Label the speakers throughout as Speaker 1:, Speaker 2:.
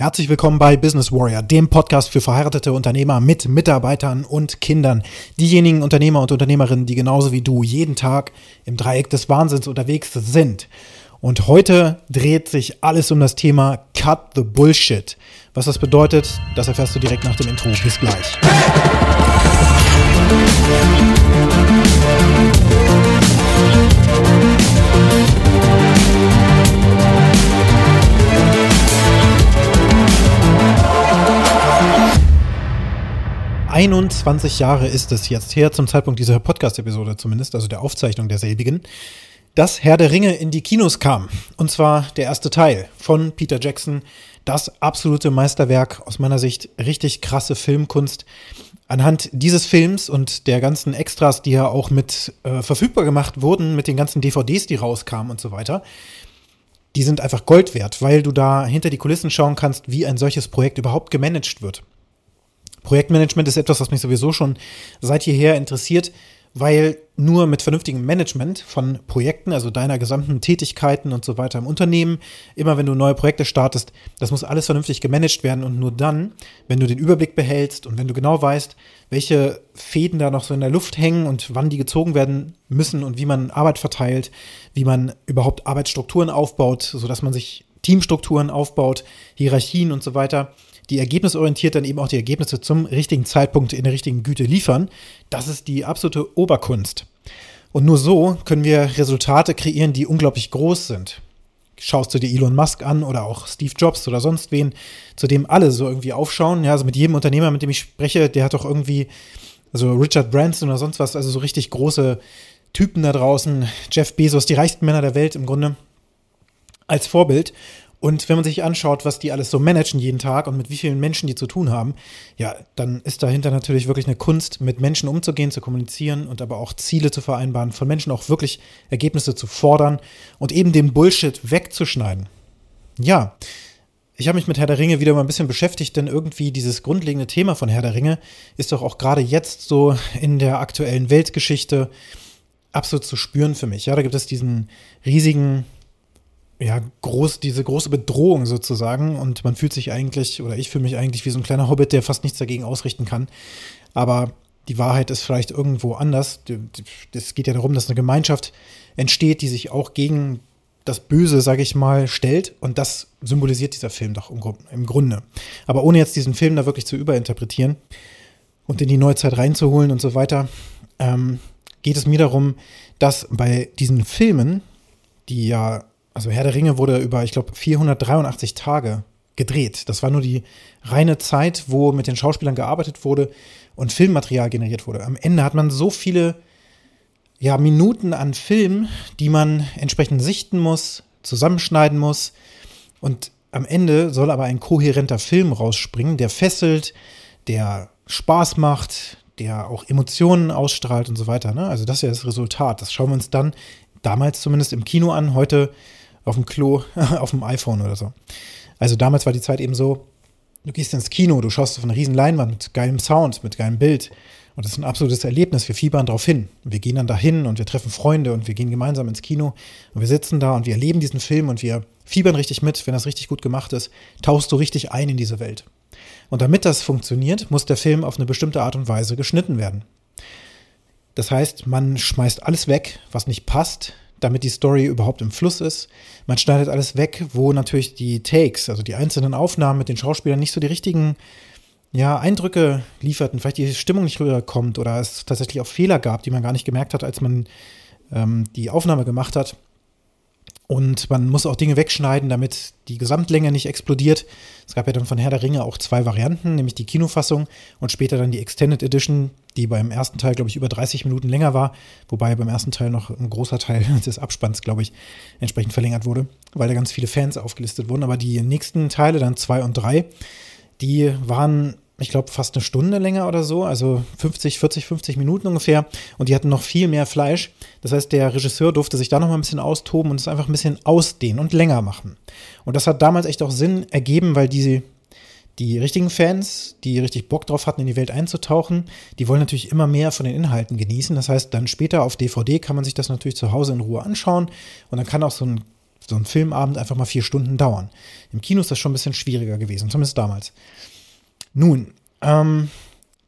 Speaker 1: Herzlich willkommen bei Business Warrior, dem Podcast für verheiratete Unternehmer mit Mitarbeitern und Kindern. Diejenigen Unternehmer und Unternehmerinnen, die genauso wie du jeden Tag im Dreieck des Wahnsinns unterwegs sind. Und heute dreht sich alles um das Thema Cut the Bullshit. Was das bedeutet, das erfährst du direkt nach dem Intro. Bis gleich. Einundzwanzig Jahre ist es jetzt her, zum Zeitpunkt dieser Podcast-Episode zumindest, also der Aufzeichnung derselbigen, dass Herr der Ringe in die Kinos kam. Und zwar der erste Teil von Peter Jackson. Das absolute Meisterwerk, aus meiner Sicht richtig krasse Filmkunst. Anhand dieses Films und der ganzen Extras, die ja auch mit äh, verfügbar gemacht wurden, mit den ganzen DVDs, die rauskamen und so weiter, die sind einfach Gold wert, weil du da hinter die Kulissen schauen kannst, wie ein solches Projekt überhaupt gemanagt wird. Projektmanagement ist etwas, was mich sowieso schon seit jeher interessiert weil nur mit vernünftigem Management von Projekten, also deiner gesamten Tätigkeiten und so weiter im Unternehmen, immer wenn du neue Projekte startest, das muss alles vernünftig gemanagt werden und nur dann, wenn du den Überblick behältst und wenn du genau weißt, welche Fäden da noch so in der Luft hängen und wann die gezogen werden müssen und wie man Arbeit verteilt, wie man überhaupt Arbeitsstrukturen aufbaut, sodass man sich Teamstrukturen aufbaut, Hierarchien und so weiter, die ergebnisorientiert dann eben auch die Ergebnisse zum richtigen Zeitpunkt in der richtigen Güte liefern, das ist die absolute Oberkunst. Und nur so können wir Resultate kreieren, die unglaublich groß sind. Schaust du dir Elon Musk an oder auch Steve Jobs oder sonst wen, zu dem alle so irgendwie aufschauen. Ja, also mit jedem Unternehmer, mit dem ich spreche, der hat doch irgendwie, also Richard Branson oder sonst was, also so richtig große Typen da draußen, Jeff Bezos, die reichsten Männer der Welt im Grunde, als Vorbild. Und wenn man sich anschaut, was die alles so managen jeden Tag und mit wie vielen Menschen die zu tun haben, ja, dann ist dahinter natürlich wirklich eine Kunst, mit Menschen umzugehen, zu kommunizieren und aber auch Ziele zu vereinbaren, von Menschen auch wirklich Ergebnisse zu fordern und eben den Bullshit wegzuschneiden. Ja, ich habe mich mit Herr der Ringe wieder mal ein bisschen beschäftigt, denn irgendwie dieses grundlegende Thema von Herr der Ringe ist doch auch gerade jetzt so in der aktuellen Weltgeschichte absolut zu spüren für mich. Ja, da gibt es diesen riesigen ja, groß, diese große Bedrohung sozusagen. Und man fühlt sich eigentlich, oder ich fühle mich eigentlich wie so ein kleiner Hobbit, der fast nichts dagegen ausrichten kann. Aber die Wahrheit ist vielleicht irgendwo anders. Es geht ja darum, dass eine Gemeinschaft entsteht, die sich auch gegen das Böse, sage ich mal, stellt. Und das symbolisiert dieser Film doch im Grunde. Aber ohne jetzt diesen Film da wirklich zu überinterpretieren und in die Neuzeit reinzuholen und so weiter, ähm, geht es mir darum, dass bei diesen Filmen, die ja also Herr der Ringe wurde über, ich glaube, 483 Tage gedreht. Das war nur die reine Zeit, wo mit den Schauspielern gearbeitet wurde und Filmmaterial generiert wurde. Am Ende hat man so viele ja, Minuten an Film, die man entsprechend sichten muss, zusammenschneiden muss. Und am Ende soll aber ein kohärenter Film rausspringen, der fesselt, der Spaß macht, der auch Emotionen ausstrahlt und so weiter. Ne? Also das ist ja das Resultat. Das schauen wir uns dann damals zumindest im Kino an. Heute auf dem Klo, auf dem iPhone oder so. Also damals war die Zeit eben so, du gehst ins Kino, du schaust auf eine riesen Leinwand mit geilem Sound, mit geilem Bild. Und das ist ein absolutes Erlebnis. Wir fiebern drauf hin. Wir gehen dann dahin und wir treffen Freunde und wir gehen gemeinsam ins Kino und wir sitzen da und wir erleben diesen Film und wir fiebern richtig mit. Wenn das richtig gut gemacht ist, tauchst du richtig ein in diese Welt. Und damit das funktioniert, muss der Film auf eine bestimmte Art und Weise geschnitten werden. Das heißt, man schmeißt alles weg, was nicht passt, damit die Story überhaupt im Fluss ist. Man schneidet alles weg, wo natürlich die Takes, also die einzelnen Aufnahmen mit den Schauspielern nicht so die richtigen ja, Eindrücke lieferten, vielleicht die Stimmung nicht rüberkommt oder es tatsächlich auch Fehler gab, die man gar nicht gemerkt hat, als man ähm, die Aufnahme gemacht hat. Und man muss auch Dinge wegschneiden, damit die Gesamtlänge nicht explodiert. Es gab ja dann von Herr der Ringe auch zwei Varianten, nämlich die Kinofassung und später dann die Extended Edition, die beim ersten Teil, glaube ich, über 30 Minuten länger war, wobei beim ersten Teil noch ein großer Teil des Abspanns, glaube ich, entsprechend verlängert wurde, weil da ganz viele Fans aufgelistet wurden. Aber die nächsten Teile, dann zwei und drei, die waren ich glaube, fast eine Stunde länger oder so, also 50, 40, 50 Minuten ungefähr. Und die hatten noch viel mehr Fleisch. Das heißt, der Regisseur durfte sich da noch mal ein bisschen austoben und es einfach ein bisschen ausdehnen und länger machen. Und das hat damals echt auch Sinn ergeben, weil diese, die richtigen Fans, die richtig Bock drauf hatten, in die Welt einzutauchen, die wollen natürlich immer mehr von den Inhalten genießen. Das heißt, dann später auf DVD kann man sich das natürlich zu Hause in Ruhe anschauen und dann kann auch so ein so ein Filmabend einfach mal vier Stunden dauern. Im Kino ist das schon ein bisschen schwieriger gewesen, zumindest damals. Nun, ähm,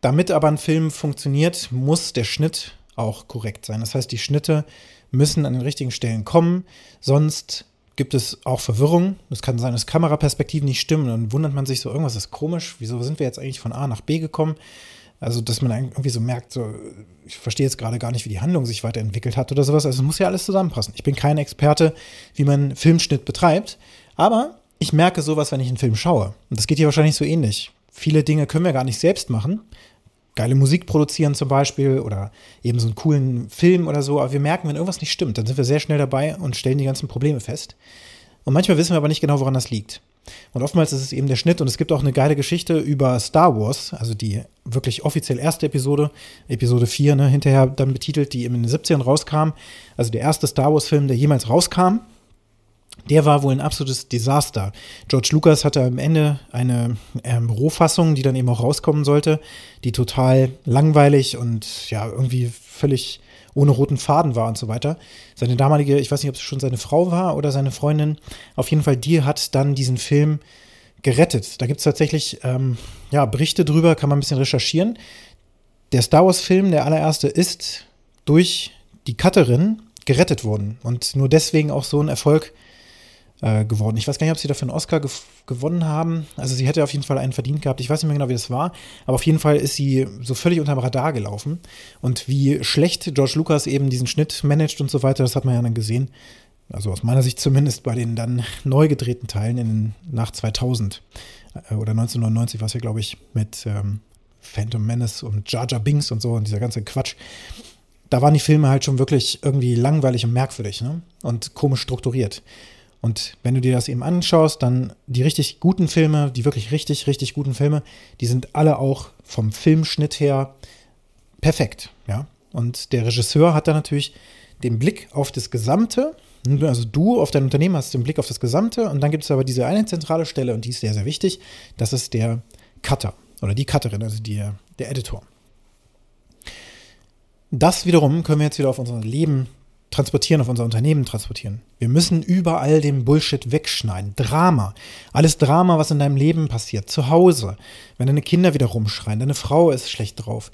Speaker 1: damit aber ein Film funktioniert, muss der Schnitt auch korrekt sein. Das heißt, die Schnitte müssen an den richtigen Stellen kommen, sonst gibt es auch Verwirrung. Es kann sein, dass Kameraperspektiven nicht stimmen. Dann wundert man sich so, irgendwas ist komisch. Wieso sind wir jetzt eigentlich von A nach B gekommen? Also, dass man irgendwie so merkt, so, ich verstehe jetzt gerade gar nicht, wie die Handlung sich weiterentwickelt hat oder sowas. Also, es muss ja alles zusammenpassen. Ich bin kein Experte, wie man Filmschnitt betreibt, aber ich merke sowas, wenn ich einen Film schaue. Und das geht hier wahrscheinlich so ähnlich. Viele Dinge können wir gar nicht selbst machen. Geile Musik produzieren zum Beispiel oder eben so einen coolen Film oder so. Aber wir merken, wenn irgendwas nicht stimmt, dann sind wir sehr schnell dabei und stellen die ganzen Probleme fest. Und manchmal wissen wir aber nicht genau, woran das liegt. Und oftmals ist es eben der Schnitt. Und es gibt auch eine geile Geschichte über Star Wars, also die wirklich offiziell erste Episode, Episode 4, ne, hinterher dann betitelt, die in den 70ern rauskam. Also der erste Star Wars-Film, der jemals rauskam. Der war wohl ein absolutes Desaster. George Lucas hatte am Ende eine ähm, Rohfassung, die dann eben auch rauskommen sollte, die total langweilig und ja, irgendwie völlig ohne roten Faden war und so weiter. Seine damalige, ich weiß nicht, ob es schon seine Frau war oder seine Freundin, auf jeden Fall, die hat dann diesen Film gerettet. Da gibt es tatsächlich ähm, ja, Berichte drüber, kann man ein bisschen recherchieren. Der Star Wars-Film, der allererste, ist durch die Cutterin gerettet worden und nur deswegen auch so ein Erfolg äh, geworden. Ich weiß gar nicht, ob sie dafür einen Oscar ge gewonnen haben. Also sie hätte auf jeden Fall einen verdient gehabt. Ich weiß nicht mehr genau, wie das war. Aber auf jeden Fall ist sie so völlig unterm Radar gelaufen. Und wie schlecht George Lucas eben diesen Schnitt managt und so weiter, das hat man ja dann gesehen. Also aus meiner Sicht zumindest bei den dann neu gedrehten Teilen in, nach 2000 äh, oder 1999 war es ja, glaube ich, mit ähm, Phantom Menace und Jar Jar Binks und so und dieser ganze Quatsch. Da waren die Filme halt schon wirklich irgendwie langweilig und merkwürdig ne? und komisch strukturiert. Und wenn du dir das eben anschaust, dann die richtig guten Filme, die wirklich richtig, richtig guten Filme, die sind alle auch vom Filmschnitt her perfekt, ja. Und der Regisseur hat da natürlich den Blick auf das Gesamte. Also du auf dein Unternehmen hast den Blick auf das Gesamte und dann gibt es aber diese eine zentrale Stelle und die ist sehr, sehr wichtig. Das ist der Cutter oder die Cutterin, also die, der Editor. Das wiederum können wir jetzt wieder auf unser Leben transportieren, auf unser Unternehmen transportieren. Wir müssen überall den Bullshit wegschneiden. Drama. Alles Drama, was in deinem Leben passiert. Zu Hause. Wenn deine Kinder wieder rumschreien, deine Frau ist schlecht drauf.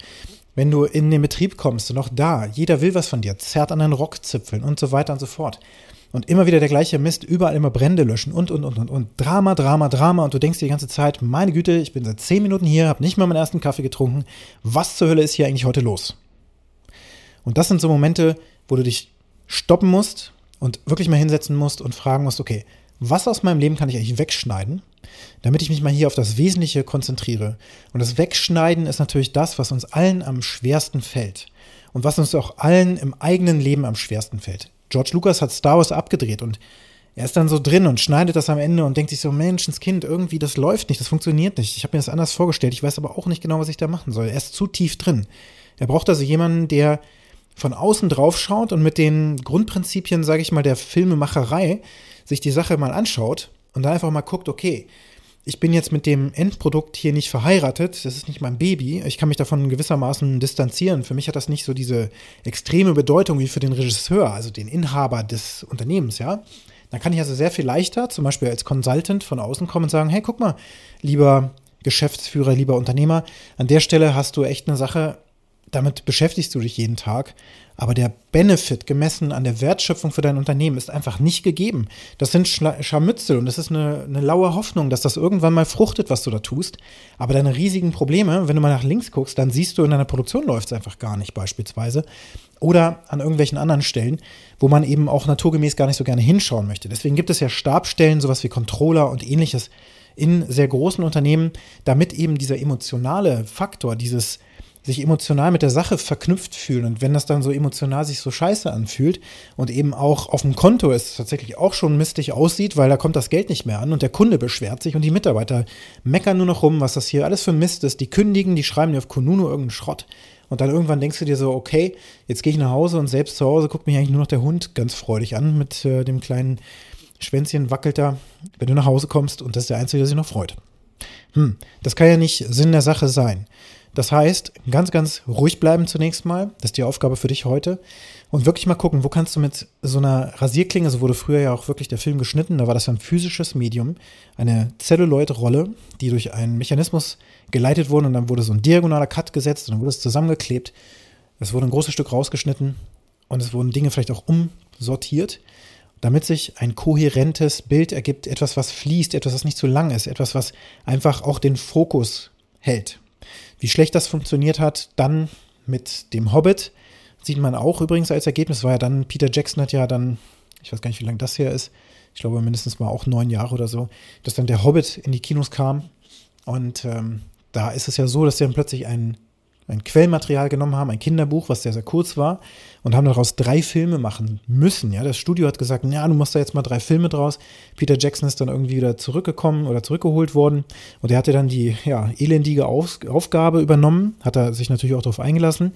Speaker 1: Wenn du in den Betrieb kommst und auch da, jeder will was von dir, zerrt an deinen Rockzipfeln und so weiter und so fort. Und immer wieder der gleiche Mist, überall immer Brände löschen und, und, und, und, und. Drama, Drama, Drama. Und du denkst die ganze Zeit, meine Güte, ich bin seit zehn Minuten hier, habe nicht mal meinen ersten Kaffee getrunken. Was zur Hölle ist hier eigentlich heute los? Und das sind so Momente, wo du dich stoppen musst und wirklich mal hinsetzen musst und fragen musst, okay, was aus meinem Leben kann ich eigentlich wegschneiden, damit ich mich mal hier auf das Wesentliche konzentriere. Und das Wegschneiden ist natürlich das, was uns allen am schwersten fällt. Und was uns auch allen im eigenen Leben am schwersten fällt. George Lucas hat Star Wars abgedreht und er ist dann so drin und schneidet das am Ende und denkt sich so, Menschenskind, irgendwie, das läuft nicht, das funktioniert nicht. Ich habe mir das anders vorgestellt, ich weiß aber auch nicht genau, was ich da machen soll. Er ist zu tief drin. Er braucht also jemanden, der von außen drauf schaut und mit den Grundprinzipien, sage ich mal, der Filmemacherei sich die Sache mal anschaut und dann einfach mal guckt, okay, ich bin jetzt mit dem Endprodukt hier nicht verheiratet, das ist nicht mein Baby, ich kann mich davon gewissermaßen distanzieren. Für mich hat das nicht so diese extreme Bedeutung wie für den Regisseur, also den Inhaber des Unternehmens, ja. Dann kann ich also sehr viel leichter, zum Beispiel als Consultant von außen kommen und sagen, hey, guck mal, lieber Geschäftsführer, lieber Unternehmer, an der Stelle hast du echt eine Sache, damit beschäftigst du dich jeden Tag. Aber der Benefit gemessen an der Wertschöpfung für dein Unternehmen ist einfach nicht gegeben. Das sind Scharmützel und das ist eine, eine laue Hoffnung, dass das irgendwann mal fruchtet, was du da tust. Aber deine riesigen Probleme, wenn du mal nach links guckst, dann siehst du, in deiner Produktion läuft es einfach gar nicht beispielsweise. Oder an irgendwelchen anderen Stellen, wo man eben auch naturgemäß gar nicht so gerne hinschauen möchte. Deswegen gibt es ja Stabstellen, sowas wie Controller und ähnliches in sehr großen Unternehmen, damit eben dieser emotionale Faktor, dieses sich emotional mit der Sache verknüpft fühlen. Und wenn das dann so emotional sich so scheiße anfühlt und eben auch auf dem Konto es tatsächlich auch schon mistig aussieht, weil da kommt das Geld nicht mehr an und der Kunde beschwert sich und die Mitarbeiter meckern nur noch rum, was das hier alles für Mist ist. Die kündigen, die schreiben dir auf Konuno irgendeinen Schrott. Und dann irgendwann denkst du dir so, okay, jetzt gehe ich nach Hause und selbst zu Hause guckt mich eigentlich nur noch der Hund ganz freudig an mit äh, dem kleinen Schwänzchen wackelt da, wenn du nach Hause kommst und das ist der Einzige, der sich noch freut. Hm, das kann ja nicht Sinn der Sache sein. Das heißt, ganz, ganz ruhig bleiben zunächst mal. Das ist die Aufgabe für dich heute. Und wirklich mal gucken, wo kannst du mit so einer Rasierklinge, so wurde früher ja auch wirklich der Film geschnitten, da war das ein physisches Medium, eine Celluloid-Rolle, die durch einen Mechanismus geleitet wurde und dann wurde so ein diagonaler Cut gesetzt und dann wurde es zusammengeklebt. Es wurde ein großes Stück rausgeschnitten und es wurden Dinge vielleicht auch umsortiert, damit sich ein kohärentes Bild ergibt, etwas, was fließt, etwas, was nicht zu lang ist, etwas, was einfach auch den Fokus hält. Wie schlecht das funktioniert hat, dann mit dem Hobbit, sieht man auch übrigens als Ergebnis, war ja dann, Peter Jackson hat ja dann, ich weiß gar nicht, wie lange das her ist, ich glaube mindestens mal auch neun Jahre oder so, dass dann der Hobbit in die Kinos kam. Und ähm, da ist es ja so, dass dann plötzlich ein, ein Quellmaterial genommen haben, ein Kinderbuch, was sehr, sehr kurz war, und haben daraus drei Filme machen müssen. Ja, das Studio hat gesagt, ja, du machst da jetzt mal drei Filme draus. Peter Jackson ist dann irgendwie wieder zurückgekommen oder zurückgeholt worden und er hatte dann die ja, elendige Auf Aufgabe übernommen, hat er sich natürlich auch darauf eingelassen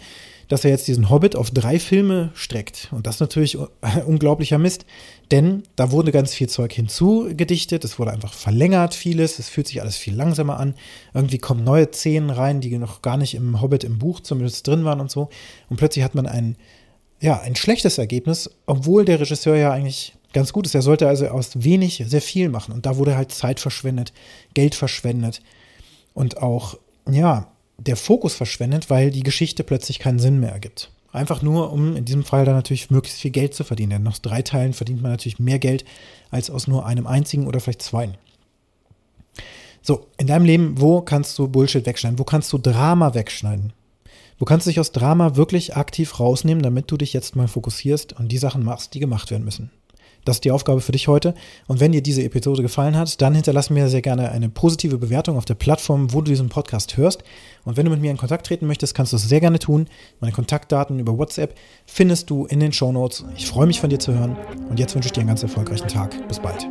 Speaker 1: dass er jetzt diesen Hobbit auf drei Filme streckt. Und das ist natürlich unglaublicher Mist, denn da wurde ganz viel Zeug hinzugedichtet, es wurde einfach verlängert vieles, es fühlt sich alles viel langsamer an. Irgendwie kommen neue Szenen rein, die noch gar nicht im Hobbit im Buch zumindest drin waren und so. Und plötzlich hat man ein, ja, ein schlechtes Ergebnis, obwohl der Regisseur ja eigentlich ganz gut ist. Er sollte also aus wenig sehr viel machen. Und da wurde halt Zeit verschwendet, Geld verschwendet und auch, ja, der Fokus verschwendet, weil die Geschichte plötzlich keinen Sinn mehr ergibt. Einfach nur, um in diesem Fall dann natürlich möglichst viel Geld zu verdienen. Denn aus drei Teilen verdient man natürlich mehr Geld als aus nur einem einzigen oder vielleicht zwei. So, in deinem Leben, wo kannst du Bullshit wegschneiden? Wo kannst du Drama wegschneiden? Wo kannst du dich aus Drama wirklich aktiv rausnehmen, damit du dich jetzt mal fokussierst und die Sachen machst, die gemacht werden müssen? Das ist die Aufgabe für dich heute. Und wenn dir diese Episode gefallen hat, dann hinterlass mir sehr gerne eine positive Bewertung auf der Plattform, wo du diesen Podcast hörst. Und wenn du mit mir in Kontakt treten möchtest, kannst du es sehr gerne tun. Meine Kontaktdaten über WhatsApp findest du in den Show Notes. Ich freue mich von dir zu hören. Und jetzt wünsche ich dir einen ganz erfolgreichen Tag. Bis bald.